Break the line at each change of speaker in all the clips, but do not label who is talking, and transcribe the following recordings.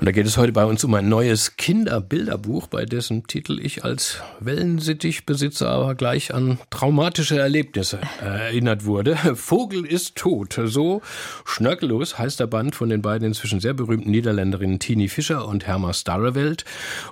und da geht es heute bei uns um ein neues Kinderbilderbuch, bei dessen Titel ich als Wellensittichbesitzer aber gleich an traumatische Erlebnisse erinnert wurde. Vogel ist tot. So schnörkellos heißt der Band von den beiden inzwischen sehr berühmten Niederländerinnen Tini Fischer und Herma Starreveld.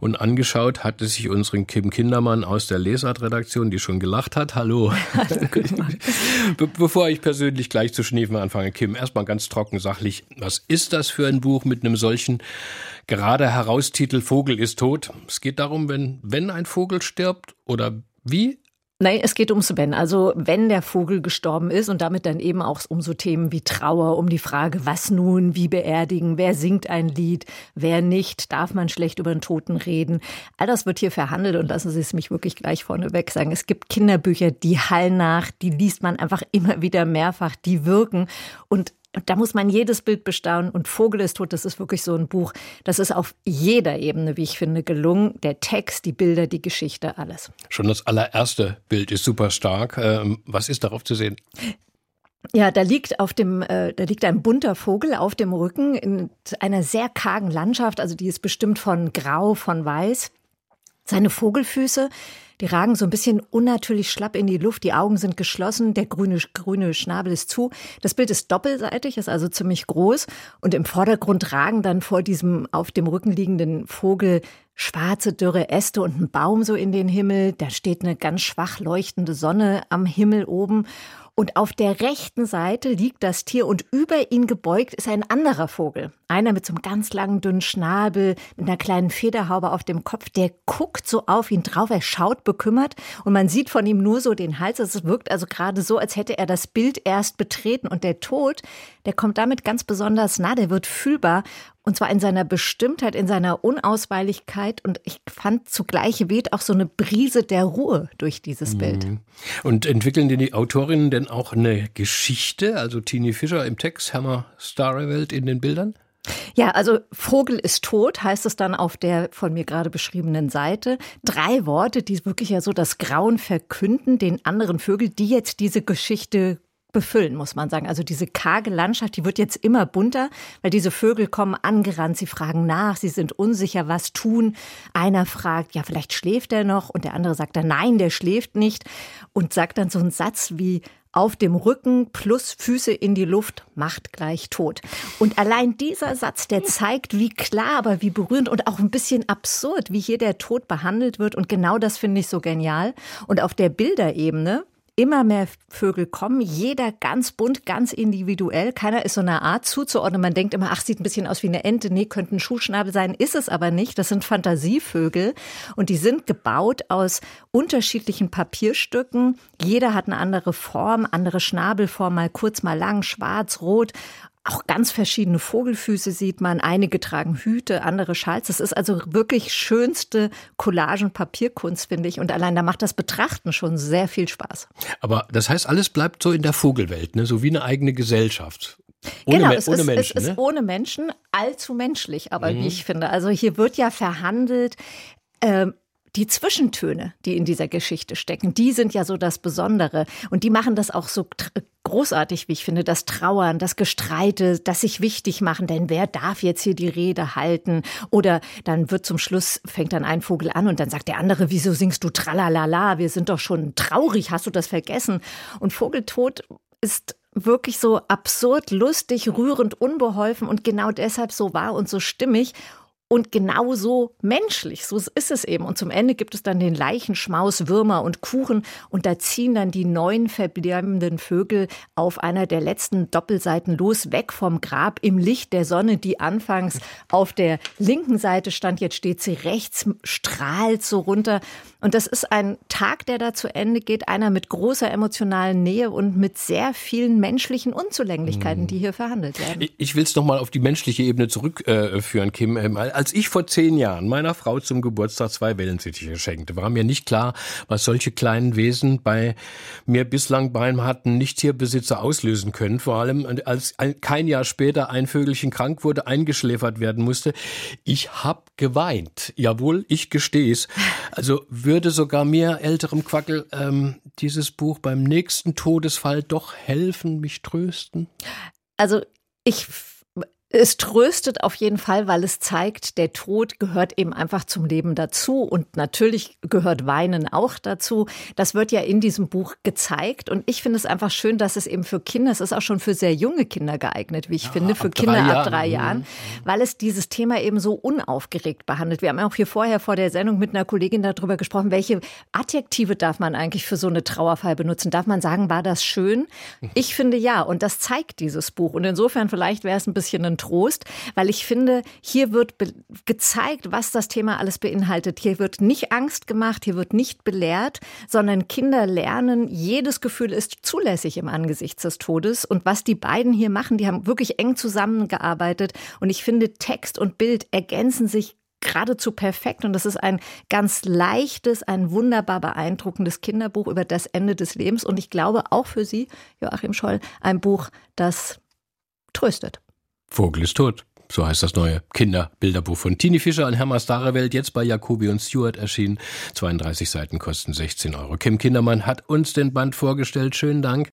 Und angeschaut hatte sich unseren Kim Kindermann aus der Lesart-Redaktion, die schon gelacht hat. Hallo. Be bevor ich persönlich gleich zu schniefen anfange, Kim, erstmal ganz trocken sachlich. Was ist das für ein Buch mit einem solchen Gerade Heraustitel Vogel ist tot. Es geht darum, wenn, wenn ein Vogel stirbt oder wie?
Nein, es geht ums Wenn. Also wenn der Vogel gestorben ist und damit dann eben auch um so Themen wie Trauer, um die Frage, was nun, wie beerdigen, wer singt ein Lied, wer nicht, darf man schlecht über den Toten reden. All das wird hier verhandelt und lassen Sie es mich wirklich gleich vorneweg sagen. Es gibt Kinderbücher, die hallen nach, die liest man einfach immer wieder mehrfach, die wirken und und da muss man jedes Bild bestaunen. Und Vogel ist tot, das ist wirklich so ein Buch. Das ist auf jeder Ebene, wie ich finde, gelungen. Der Text, die Bilder, die Geschichte, alles.
Schon das allererste Bild ist super stark. Ähm, was ist darauf zu sehen?
Ja, da liegt auf dem, äh, da liegt ein bunter Vogel auf dem Rücken in einer sehr kargen Landschaft. Also die ist bestimmt von Grau, von Weiß. Seine Vogelfüße, die ragen so ein bisschen unnatürlich schlapp in die Luft. Die Augen sind geschlossen, der grüne, grüne Schnabel ist zu. Das Bild ist doppelseitig, ist also ziemlich groß. Und im Vordergrund ragen dann vor diesem auf dem Rücken liegenden Vogel schwarze, dürre Äste und ein Baum so in den Himmel. Da steht eine ganz schwach leuchtende Sonne am Himmel oben. Und auf der rechten Seite liegt das Tier und über ihn gebeugt ist ein anderer Vogel. Einer mit so einem ganz langen, dünnen Schnabel, mit einer kleinen Federhaube auf dem Kopf, der guckt so auf ihn drauf, er schaut bekümmert und man sieht von ihm nur so den Hals. Es wirkt also gerade so, als hätte er das Bild erst betreten und der Tod, der kommt damit ganz besonders nah, der wird fühlbar und zwar in seiner Bestimmtheit, in seiner Unausweichlichkeit. Und ich fand zugleich weht auch so eine Brise der Ruhe durch dieses mhm. Bild.
Und entwickeln denn die Autorinnen denn auch eine Geschichte? Also Tini Fischer im Text, Hammer Starrewelt in den Bildern?
Ja, also Vogel ist tot, heißt es dann auf der von mir gerade beschriebenen Seite. Drei Worte, die wirklich ja so das Grauen verkünden den anderen Vögeln, die jetzt diese Geschichte befüllen, muss man sagen. Also diese karge Landschaft, die wird jetzt immer bunter, weil diese Vögel kommen angerannt, sie fragen nach, sie sind unsicher, was tun. Einer fragt, ja, vielleicht schläft er noch und der andere sagt dann, nein, der schläft nicht und sagt dann so einen Satz wie, auf dem Rücken plus Füße in die Luft macht gleich tot. Und allein dieser Satz, der zeigt, wie klar, aber wie berührend und auch ein bisschen absurd, wie hier der Tod behandelt wird. Und genau das finde ich so genial. Und auf der Bilderebene, immer mehr Vögel kommen, jeder ganz bunt, ganz individuell. Keiner ist so eine Art zuzuordnen. Man denkt immer, ach, sieht ein bisschen aus wie eine Ente. Nee, könnte ein Schuhschnabel sein. Ist es aber nicht. Das sind Fantasievögel und die sind gebaut aus unterschiedlichen Papierstücken. Jeder hat eine andere Form, andere Schnabelform, mal kurz, mal lang, schwarz, rot auch ganz verschiedene Vogelfüße sieht man. Einige tragen Hüte, andere Schals. Das ist also wirklich schönste Collagen-Papierkunst, finde ich. Und allein da macht das Betrachten schon sehr viel Spaß.
Aber das heißt, alles bleibt so in der Vogelwelt, ne? so wie eine eigene Gesellschaft.
Ohne, genau, es, ohne ist, Menschen, es ne? ist ohne Menschen, allzu menschlich, aber mhm. wie ich finde. Also hier wird ja verhandelt, ähm, die Zwischentöne, die in dieser Geschichte stecken, die sind ja so das Besondere. Und die machen das auch so großartig, wie ich finde, das Trauern, das Gestreite, das sich wichtig machen, denn wer darf jetzt hier die Rede halten? Oder dann wird zum Schluss, fängt dann ein Vogel an und dann sagt der andere, wieso singst du tralalala? Wir sind doch schon traurig, hast du das vergessen? Und Vogeltod ist wirklich so absurd, lustig, rührend, unbeholfen und genau deshalb so wahr und so stimmig und genauso menschlich. So ist es eben. Und zum Ende gibt es dann den Leichenschmaus, Würmer und Kuchen. Und da ziehen dann die neun verbleibenden Vögel auf einer der letzten Doppelseiten los, weg vom Grab im Licht der Sonne, die anfangs auf der linken Seite stand. Jetzt steht sie rechts, strahlt so runter. Und das ist ein Tag, der da zu Ende geht. Einer mit großer emotionalen Nähe und mit sehr vielen menschlichen Unzulänglichkeiten, die hier verhandelt werden.
Ich will es nochmal auf die menschliche Ebene zurückführen, Kim. Als ich vor zehn Jahren meiner Frau zum Geburtstag zwei Wellensittiche schenkte, war mir nicht klar, was solche kleinen Wesen bei mir bislang beim hatten Nicht-Tierbesitzer auslösen können. Vor allem, als kein Jahr später ein Vögelchen krank wurde, eingeschläfert werden musste. Ich hab geweint. Jawohl, ich gestehe es. Also würde sogar mir älterem Quackel ähm, dieses Buch beim nächsten Todesfall doch helfen, mich trösten?
Also ich es tröstet auf jeden Fall, weil es zeigt, der Tod gehört eben einfach zum Leben dazu und natürlich gehört Weinen auch dazu. Das wird ja in diesem Buch gezeigt und ich finde es einfach schön, dass es eben für Kinder, es ist auch schon für sehr junge Kinder geeignet, wie ich ja, finde, für Kinder drei ab drei Jahren, mhm. weil es dieses Thema eben so unaufgeregt behandelt. Wir haben auch hier vorher vor der Sendung mit einer Kollegin darüber gesprochen, welche Adjektive darf man eigentlich für so eine Trauerfall benutzen? Darf man sagen, war das schön? Ich finde ja und das zeigt dieses Buch und insofern vielleicht wäre es ein bisschen ein Trost, weil ich finde, hier wird gezeigt, was das Thema alles beinhaltet. Hier wird nicht Angst gemacht, hier wird nicht belehrt, sondern Kinder lernen, jedes Gefühl ist zulässig im Angesicht des Todes. Und was die beiden hier machen, die haben wirklich eng zusammengearbeitet. Und ich finde, Text und Bild ergänzen sich geradezu perfekt. Und das ist ein ganz leichtes, ein wunderbar beeindruckendes Kinderbuch über das Ende des Lebens. Und ich glaube auch für Sie, Joachim Scholl, ein Buch, das tröstet.
Vogel ist tot. So heißt das neue Kinderbilderbuch von Tini Fischer und Hermann Starrewelt, jetzt bei Jacobi und Stewart erschienen. 32 Seiten kosten 16 Euro. Kim Kindermann hat uns den Band vorgestellt. Schönen Dank.